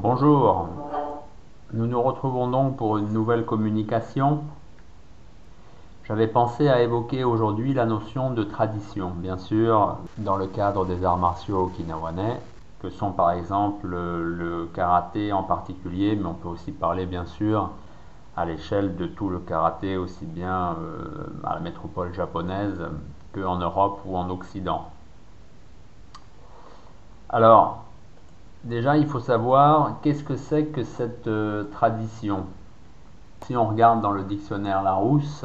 Bonjour, nous nous retrouvons donc pour une nouvelle communication. J'avais pensé à évoquer aujourd'hui la notion de tradition, bien sûr, dans le cadre des arts martiaux okinawanais, que sont par exemple le karaté en particulier, mais on peut aussi parler bien sûr à l'échelle de tout le karaté, aussi bien euh, à la métropole japonaise qu'en Europe ou en Occident. Alors, déjà, il faut savoir qu'est-ce que c'est que cette euh, tradition. Si on regarde dans le dictionnaire Larousse,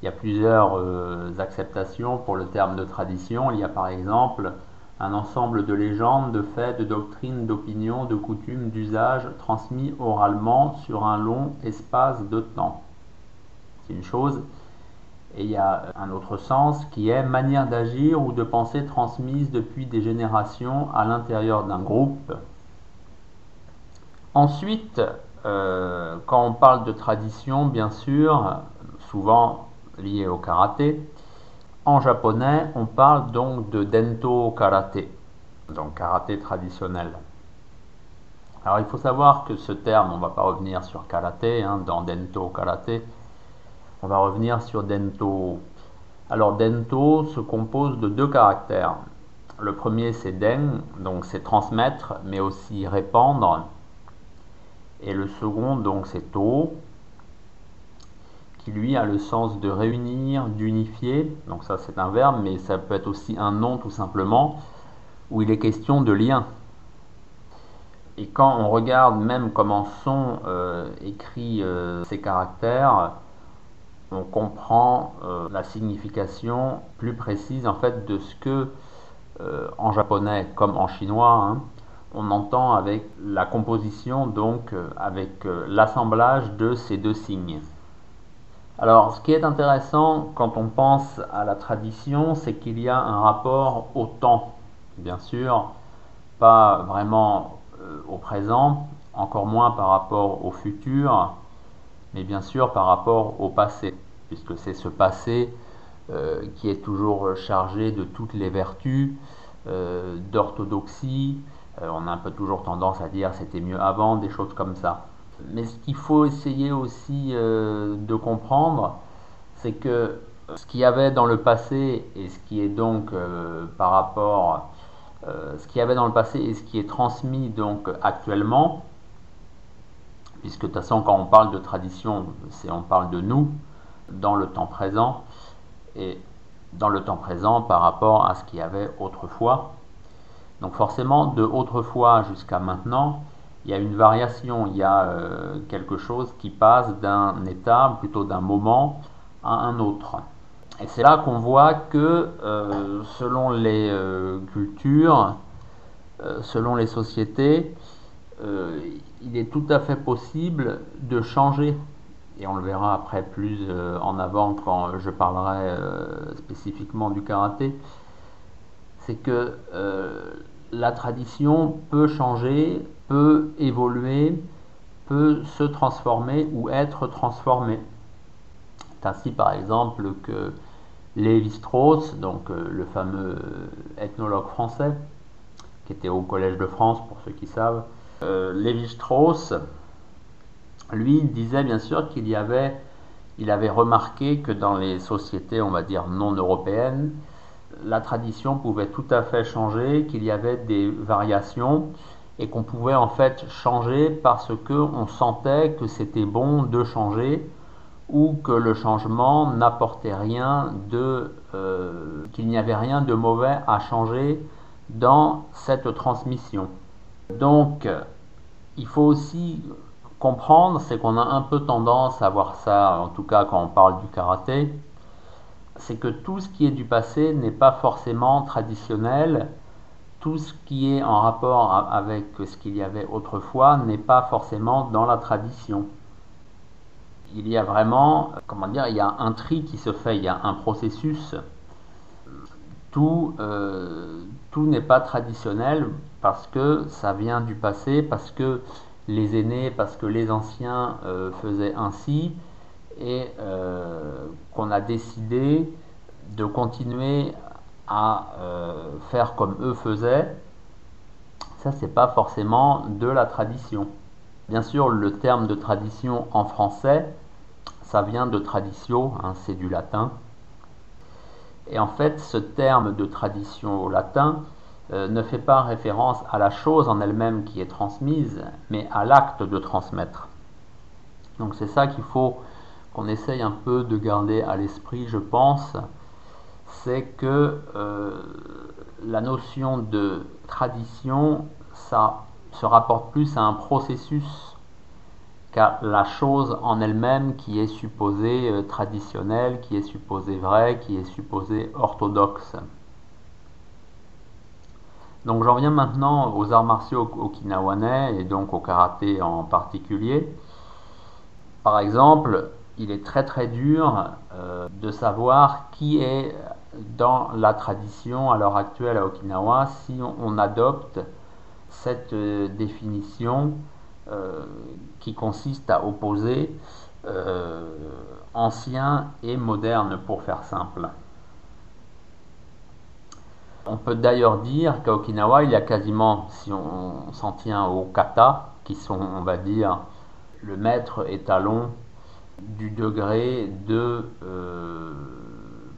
il y a plusieurs euh, acceptations pour le terme de tradition. Il y a par exemple un ensemble de légendes, de faits, de doctrines, d'opinions, de coutumes, d'usages transmis oralement sur un long espace de temps. C'est une chose. Et il y a un autre sens qui est manière d'agir ou de penser transmise depuis des générations à l'intérieur d'un groupe. Ensuite, euh, quand on parle de tradition, bien sûr, souvent liée au karaté, en japonais, on parle donc de Dento Karaté, donc karaté traditionnel. Alors il faut savoir que ce terme, on ne va pas revenir sur karaté, hein, dans Dento Karaté, on va revenir sur Dento. Alors Dento se compose de deux caractères. Le premier c'est Den, donc c'est transmettre, mais aussi répandre. Et le second donc c'est To, qui lui a le sens de réunir, d'unifier. Donc ça c'est un verbe, mais ça peut être aussi un nom tout simplement, où il est question de lien. Et quand on regarde même comment sont euh, écrits euh, ces caractères, on comprend euh, la signification plus précise en fait de ce que en japonais comme en chinois hein, on entend avec la composition donc avec l'assemblage de ces deux signes. Alors, ce qui est intéressant quand on pense à la tradition, c'est qu'il y a un rapport au temps, bien sûr, pas vraiment euh, au présent, encore moins par rapport au futur, mais bien sûr par rapport au passé, puisque c'est ce passé euh, qui est toujours chargé de toutes les vertus, euh, d'orthodoxie. on a un peu toujours tendance à dire c'était mieux avant, des choses comme ça. Mais ce qu'il faut essayer aussi euh, de comprendre, c'est que ce qu'il y avait dans le passé et ce qui est donc euh, par rapport, euh, ce qu'il y avait dans le passé et ce qui est transmis donc actuellement, puisque de toute façon quand on parle de tradition, c'est on parle de nous dans le temps présent et dans le temps présent par rapport à ce qu'il y avait autrefois. Donc forcément de autrefois jusqu'à maintenant, il y a une variation, il y a euh, quelque chose qui passe d'un état, plutôt d'un moment, à un autre. Et c'est là qu'on voit que euh, selon les euh, cultures, selon les sociétés, il est tout à fait possible de changer. Et on le verra après plus en avant quand je parlerai spécifiquement du karaté. C'est que la tradition peut changer peut évoluer, peut se transformer ou être transformé. C'est ainsi par exemple que Lévi-Strauss, donc euh, le fameux ethnologue français, qui était au Collège de France pour ceux qui savent, euh, Lévi-Strauss, lui, disait bien sûr qu'il y avait, il avait remarqué que dans les sociétés, on va dire, non européennes, la tradition pouvait tout à fait changer, qu'il y avait des variations et qu'on pouvait en fait changer parce qu'on sentait que c'était bon de changer ou que le changement n'apportait rien de euh, qu'il n'y avait rien de mauvais à changer dans cette transmission. Donc il faut aussi comprendre, c'est qu'on a un peu tendance à voir ça, en tout cas quand on parle du karaté, c'est que tout ce qui est du passé n'est pas forcément traditionnel tout ce qui est en rapport avec ce qu'il y avait autrefois n'est pas forcément dans la tradition. Il y a vraiment, comment dire, il y a un tri qui se fait, il y a un processus. Tout, euh, tout n'est pas traditionnel parce que ça vient du passé, parce que les aînés, parce que les anciens euh, faisaient ainsi, et euh, qu'on a décidé de continuer à euh, faire comme eux faisaient, ça c'est pas forcément de la tradition. Bien sûr, le terme de tradition en français, ça vient de traditio, hein, c'est du latin. Et en fait, ce terme de tradition au latin euh, ne fait pas référence à la chose en elle-même qui est transmise, mais à l'acte de transmettre. Donc c'est ça qu'il faut qu'on essaye un peu de garder à l'esprit, je pense, c'est que euh, la notion de tradition, ça se rapporte plus à un processus qu'à la chose en elle-même qui est supposée euh, traditionnelle, qui est supposée vraie, qui est supposée orthodoxe. Donc j'en viens maintenant aux arts martiaux okinawanais et donc au karaté en particulier. Par exemple, il est très très dur euh, de savoir qui est dans la tradition à l'heure actuelle à Okinawa si on, adopte cette euh, définition euh, qui consiste à opposer ancien et moderne pour faire simple. On peut d'ailleurs dire qu'à Okinawa, il y a quasiment, si on s'en tient aux kata, qui sont, on va dire, le maître étalon du degré de euh,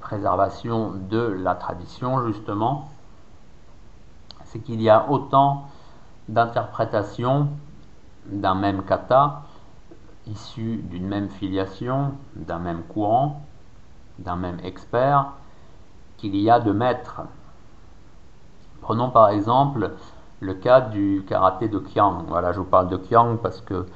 préservation de la tradition, justement, c'est qu'il y a autant d'interprétations d'un même kata, issu d'une même filiation, d'un même courant, d'un même expert, qu'il y a de maîtres. Prenons par exemple le cas du karaté de Kyang. Voilà, je vous parle de Kyang parce que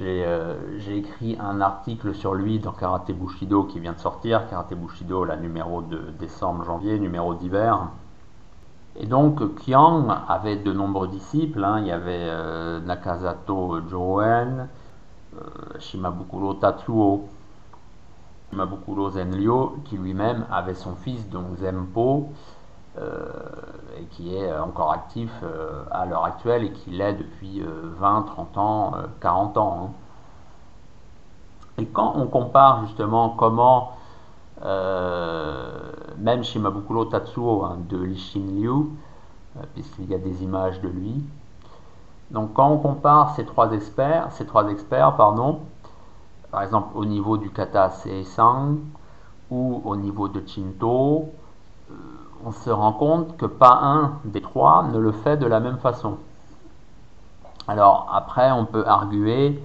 euh, j'ai écrit un article sur lui dans Karate Bushido qui vient de sortir, Karate Bushido, la numéro de décembre-janvier, numéro d'hiver. Et donc Kyang avait de nombreux disciples, hein. il y avait euh, Nakazato Joen, euh, Shimabukuro Tatsuo, Shimabukuro Zenryo, qui lui-même avait son fils, donc Zempo, et qui est encore actif euh, à l'heure actuelle et qui l'est depuis 20, euh, 30 ans, 40 ans. Hein. Et quand on compare justement comment, même Shimabukuro Tatsuo hein, de Lishin Liu, puisqu'il y a des images de lui, donc quand on compare ces trois experts, ces trois experts, pardon, par exemple au niveau du kata Seisang ou au niveau de Chinto, on se rend compte que pas un des trois ne le fait de la même façon. Alors après, on peut arguer,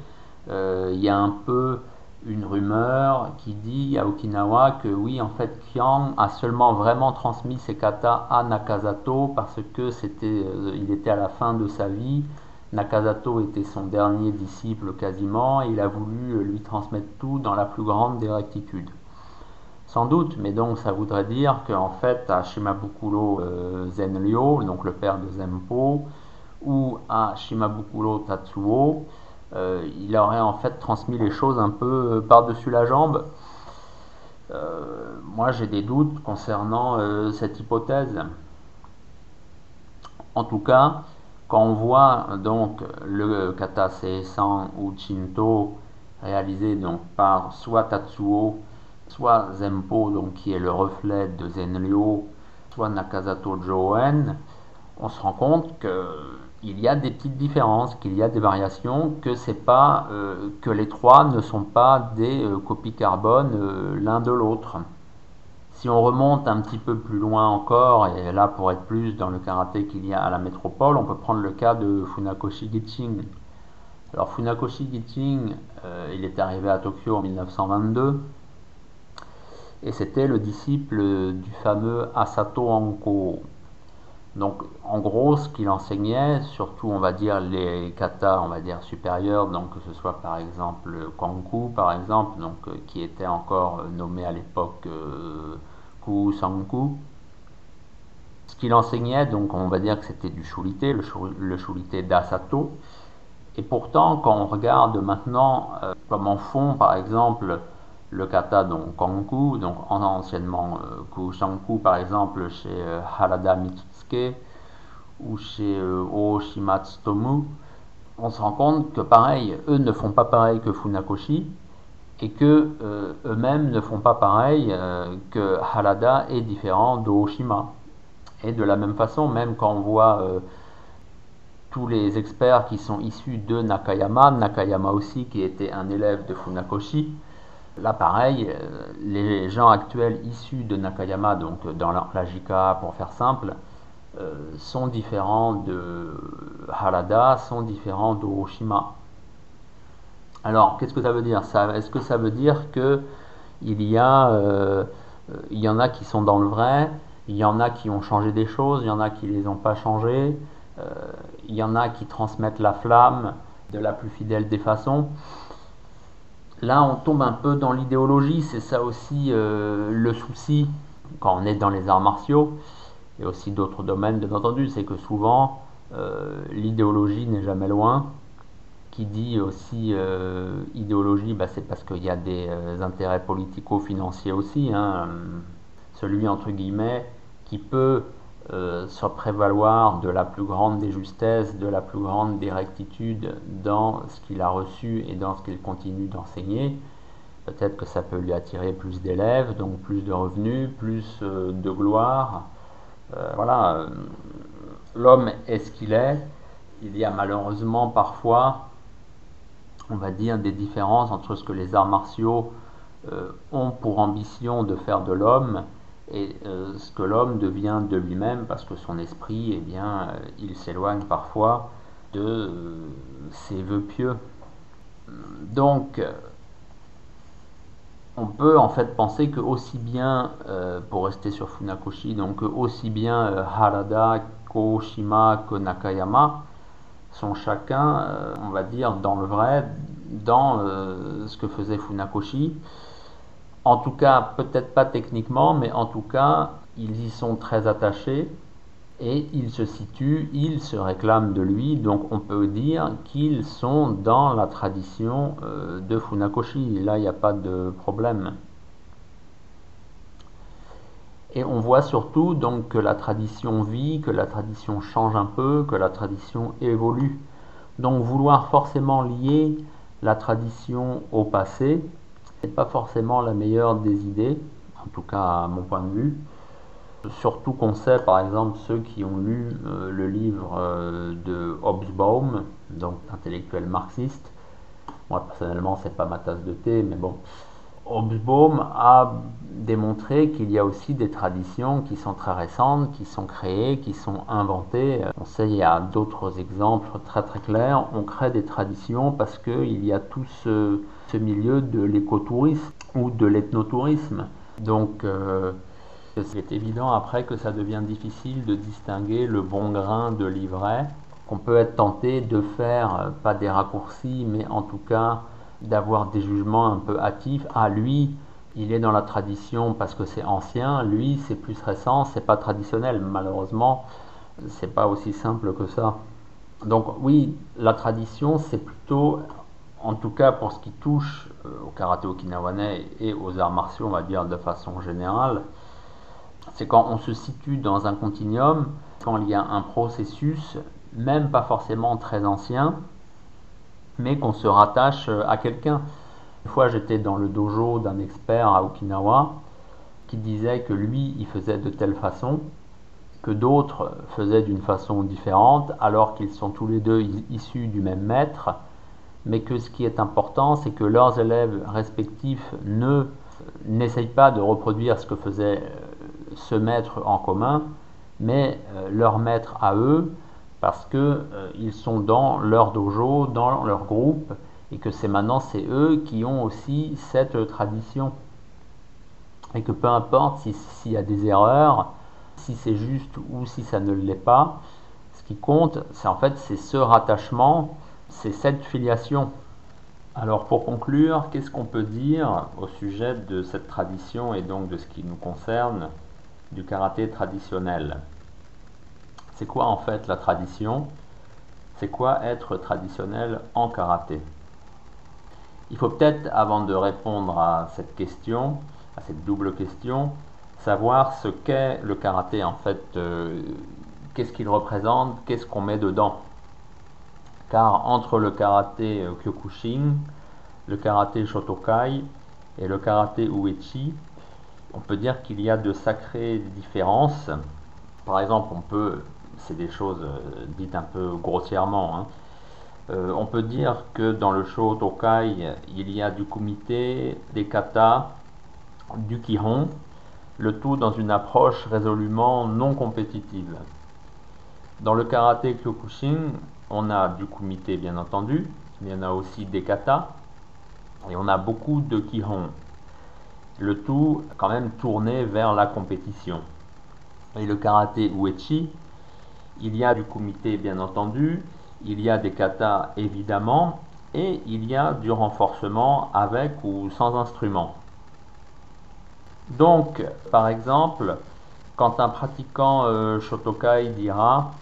euh, il y a un peu une rumeur qui dit à Okinawa que oui, en fait, Kiang a seulement vraiment transmis ses katas à Nakazato parce que c'était, euh, il était à la fin de sa vie. Nakazato était son dernier disciple quasiment et il a voulu lui transmettre tout dans la plus grande des rectitudes. Sans doute, mais donc ça voudrait dire qu'en fait à Shimabukuro euh, Zenryo, donc le père de Zempo, ou à Shimabukuro Tatsuo, euh, il aurait en fait transmis les choses un peu euh, par-dessus la jambe. moi j'ai des doutes concernant cette hypothèse. En tout cas, quand on voit donc le kata Seisan ou Chinto réalisé donc par soit Tatsuo, soit Zempo, donc qui est le reflet de Zenryo, soit Nakazato Joen, on se rend compte qu'il y a des petites différences, qu'il y a des variations, que c'est pas euh, que les trois ne sont pas des euh, copies carbone euh, l'un de l'autre. Si on remonte un petit peu plus loin encore, et là pour être plus dans le karaté qu'il y a à la métropole, on peut prendre le cas de Funakoshi Giching. Alors Funakoshi Giching, il est arrivé à Tokyo en 1922 et c'était le disciple du fameux Asato Anko. Donc en gros, ce qu'il enseignait, surtout on va dire les katas, on va dire supérieurs, donc que ce soit par exemple Kanku par exemple, euh, qui était encore euh, nommé à l'époque euh, Kusanku. Ce qu'il enseignait, donc on va dire que c'était du shurite, le, le d'Asato. Et pourtant, quand on regarde maintenant comme en fond par exemple le kata donc Konku, donc anciennement euh, Kushanku par exemple chez euh, Harada Mitsuke ou chez euh, Oshimatsutomu, on se rend compte que pareil, eux ne font pas pareil que Funakoshi et que euh, eux-mêmes ne font pas pareil que Harada est différent d'Oshima. Et de la même façon, même quand on voit tous les experts qui sont issus de Nakayama, Nakayama aussi qui était un élève de Funakoshi. Là pareil, les gens actuels issus de Nakayama, donc dans la JIKA pour faire simple, sont différents de Harada, sont différents d'Oroshima. Alors, qu'est-ce que ça veut dire? Est-ce que ça veut dire que il y euh, en a qui sont dans le vrai, il y en a qui ont changé des choses, il y en a qui les ont pas changées, euh, il y en a qui transmettent la flamme de la plus fidèle des façons. Là, on tombe un peu dans l'idéologie, c'est ça aussi euh, le souci quand on est dans les arts martiaux et aussi d'autres domaines, bien entendu, c'est que souvent l'idéologie n'est jamais loin qui dit aussi euh, idéologie, bah, c'est parce qu'il y a des euh, intérêts politico-financiers aussi. Hein. celui, entre guillemets, qui peut euh, se prévaloir de la plus grande des justesses, de la plus grande des rectitudes dans ce qu'il a reçu et dans ce qu'il continue d'enseigner. Peut-être que ça peut lui attirer plus d'élèves, donc plus de revenus, plus de gloire. voilà, l'homme est ce qu'il est. Il y a malheureusement parfois on va dire, des différences entre ce que les arts martiaux euh, ont pour ambition de faire de l'homme et euh, ce que l'homme devient de lui-même parce que son esprit, eh bien, euh, il s'éloigne parfois de ses voeux pieux. Donc, on peut en fait penser que aussi bien, pour rester sur Funakoshi, donc aussi bien Harada, Koshima que Nakayama, sont chacun, euh, on va dire, dans le vrai, dans euh, ce que faisait Funakoshi. En tout cas, peut-être pas techniquement, mais en tout cas, ils y sont très attachés et ils se situent, ils se réclament de lui, donc on peut dire qu'ils sont dans la tradition euh, de Funakoshi. Là, il n'y a pas de problème. Et on voit surtout donc que la tradition vit, que la tradition change un peu, que la tradition évolue. Donc vouloir forcément lier la tradition au passé n'est pas forcément la meilleure des idées, en tout cas à mon point de vue. Surtout qu'on sait par exemple ceux qui ont lu euh, le livre euh, de Hobsbawm, donc intellectuel marxiste. Moi personnellement c'est pas ma tasse de thé, mais bon, Hobsbawm a démontré qu'il y a aussi des traditions qui sont très récentes, qui sont créées, qui sont inventées. On sait, il y a d'autres exemples très très clairs. On crée des traditions parce qu'il y a tout ce, milieu de l'écotourisme ou de l'ethnotourisme. Donc, euh, c'est évident après que ça devient difficile de distinguer le bon grain de l'ivraie, qu'on peut être tenté de faire, euh, pas des raccourcis, mais en tout cas d'avoir des jugements un peu hâtifs. Ah, lui, il est dans la tradition parce que c'est ancien, lui, c'est plus récent, c'est pas traditionnel. Malheureusement, c'est pas aussi simple que ça. Donc, oui, la tradition, c'est plutôt, en tout cas pour ce qui touche euh, au karaté okinawanais et aux arts martiaux, on va dire de façon générale, c'est quand on se situe dans un continuum, quand il y a un processus, même pas forcément très ancien, mais qu'on se rattache euh, à quelqu'un. Une fois, j'étais dans le dojo d'un expert à Okinawa qui disait que lui, il faisait de telle façon, que d'autres faisaient d'une façon différente, alors qu'ils sont tous les deux issus du même maître, mais que ce qui est important, c'est que leurs élèves respectifs ne n'essayent pas de reproduire ce que faisait euh, ce maître en commun, mais euh, leur maître à eux parce que euh, sont dans leur dojo, dans leur groupe, et que c'est maintenant c'est eux qui ont aussi cette tradition. Et que peu importe s'il y a des erreurs, si c'est juste ou si ça ne l'est pas, ce qui compte, c'est en fait c'est ce rattachement, c'est cette filiation. Alors pour conclure, qu'est-ce qu'on peut dire au sujet de cette tradition et donc de ce qui nous concerne du karaté traditionnel? C'est quoi en fait la tradition? C'est quoi être traditionnel en karaté? Il faut peut-être, avant de répondre à cette question, à cette double question, savoir ce qu'est le karaté en fait, euh, qu'est-ce qu'il représente, qu'est-ce qu'on met dedans. Car entre le karaté euh, Kyokushin, le karaté Shotokai et le karaté Uechi, on peut dire qu'il y a de sacrées différences. Par exemple, on peut c'est des choses dites un peu grossièrement. Hein. on peut dire que dans le show Tokai, il y a du kumite, des kata, du kihon, le tout dans une approche résolument non compétitive. Dans le karaté Kyokushin, on a du kumite bien entendu, il y en a aussi des kata, et on a beaucoup de kihon. Le tout quand même tourné vers la compétition. Et le karaté uechi, il y a du kumite bien entendu, il y a des kata évidemment, et il y a du renforcement avec ou sans instrument. Donc, par exemple, quand un pratiquant euh, Shotokai dira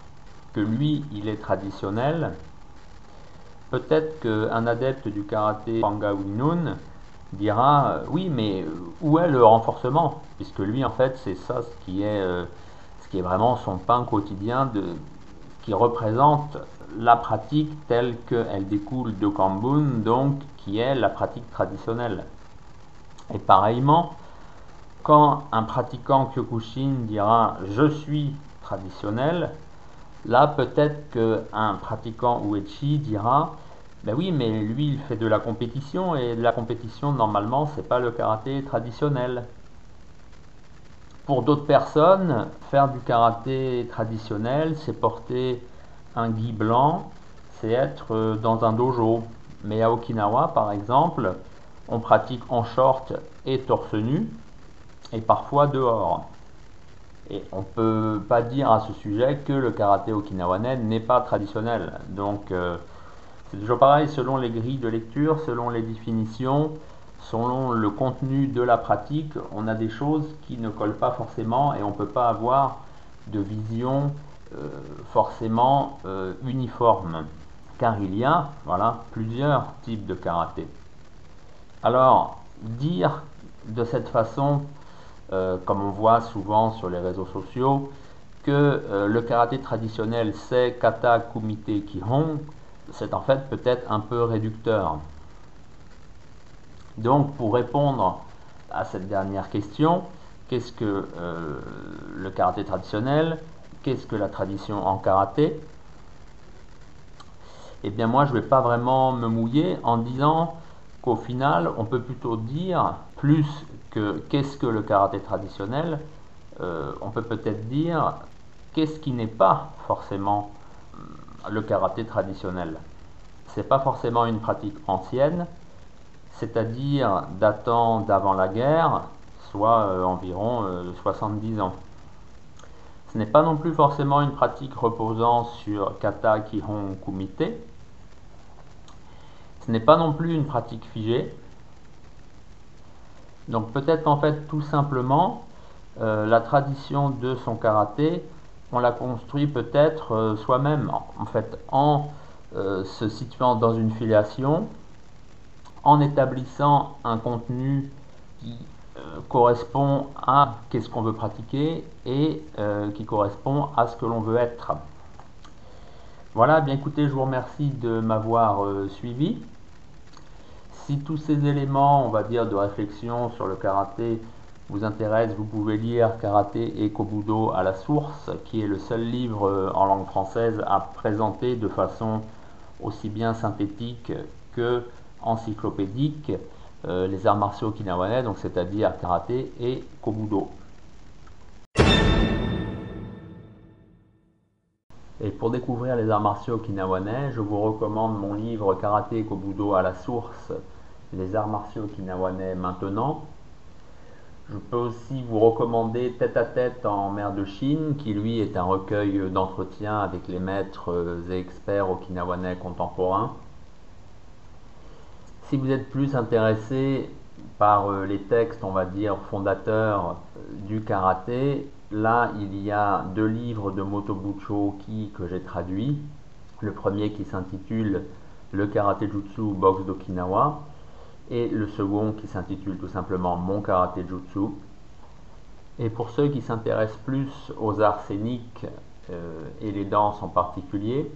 que lui, il est traditionnel, peut-être qu'un adepte du karaté Panga Winun dira euh, oui, mais où est le renforcement? Puisque lui, en fait, c'est ça ce qui est, euh, qui est vraiment son pain quotidien, qui représente la pratique telle qu'elle découle de Kambun, donc qui est la pratique traditionnelle. Et pareillement, quand un pratiquant Kyokushin dira je suis traditionnel, là peut-être qu'un pratiquant Uechi dira ben oui, mais lui il fait de la compétition et la compétition normalement c'est pas le karaté traditionnel. Pour d'autres personnes, faire du karaté traditionnel, c'est porter un gui blanc, c'est être dans un dojo. Mais à Okinawa, par exemple, on pratique en short et torse nu, et parfois dehors. Et on ne peut pas dire à ce sujet que le karaté okinawanais n'est pas traditionnel. Donc euh, c'est toujours pareil, selon les grilles de lecture, selon les définitions, selon le contenu de la pratique, on a des choses qui ne collent pas forcément et on ne peut pas avoir de vision euh, forcément euh, uniforme. Car il y a voilà, plusieurs types de karaté. Alors, dire de cette façon euh, comme on voit souvent sur les réseaux sociaux, que le karaté traditionnel c'est kata, kumite, kihon, c'est en fait peut-être un peu réducteur. Donc pour répondre à cette dernière question, qu'est-ce que euh, le karaté traditionnel? Qu'est-ce que la tradition en karaté? Eh bien moi je ne vais pas vraiment me mouiller en disant qu'au final on peut plutôt dire plus que qu'est-ce que le karaté traditionnel, euh, on peut peut-être dire qu'est-ce qui n'est pas forcément euh, le karaté traditionnel. C'est pas forcément une pratique ancienne, c'est-à-dire datant d'avant la guerre, soit euh, environ 70 ans. Ce n'est pas non plus forcément une pratique reposant sur kata, kihon, kumite. Ce n'est pas non plus une pratique figée, donc peut-être en fait tout simplement euh, la tradition de son karaté, on la construit peut-être euh, soi-même, en euh, se situant dans une filiation, en établissant un contenu qui correspond à qu'est-ce qu'on veut pratiquer et qui correspond à ce que l'on veut être. Voilà, bien écoutez, je vous remercie de m'avoir suivi. Si tous ces éléments, on va dire, de réflexion sur le karaté vous intéressent, vous pouvez lire Karaté et Kobudo à la source, qui est le seul livre euh, en langue française à présenter de façon aussi bien synthétique que encyclopédique euh, les arts martiaux okinawanais, donc c'est-à-dire karaté et kobudo. Et pour découvrir les arts martiaux okinawanais, je vous recommande mon livre Karaté et Kobudo à la source les arts martiaux okinawanais maintenant. Je peux aussi vous recommander Tête à tête en mer de Chine, qui lui est un recueil d'entretien avec les maîtres et experts okinawanais contemporains. Si vous êtes plus intéressé par euh, les textes, on va dire, fondateurs euh, du karaté, là il y a deux livres de Motobucho Oki que j'ai traduits. Le premier qui s'intitule Le karaté jutsu boxe d'Okinawa et le second qui s'intitule tout simplement Mon Karaté Jutsu. Et pour ceux qui s'intéressent plus aux arts scéniques euh, et les danses en particulier,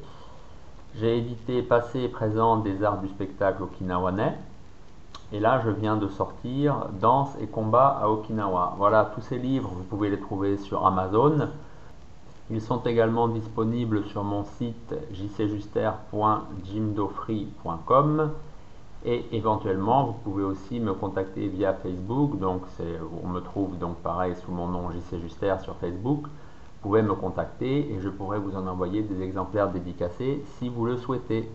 j'ai édité Passé et présent des arts du spectacle okinawanais. Et là, je viens de sortir Danse et combat à Okinawa. Voilà, tous ces livres, vous pouvez les trouver sur Amazon. Ils sont également disponibles sur mon site jcjuster.jimdofree.com et éventuellement vous pouvez aussi me contacter via Facebook. Donc on me trouve donc pareil sous mon nom JC Juster sur Facebook. Vous pouvez me contacter et je pourrai vous en envoyer des exemplaires dédicacés si vous le souhaitez.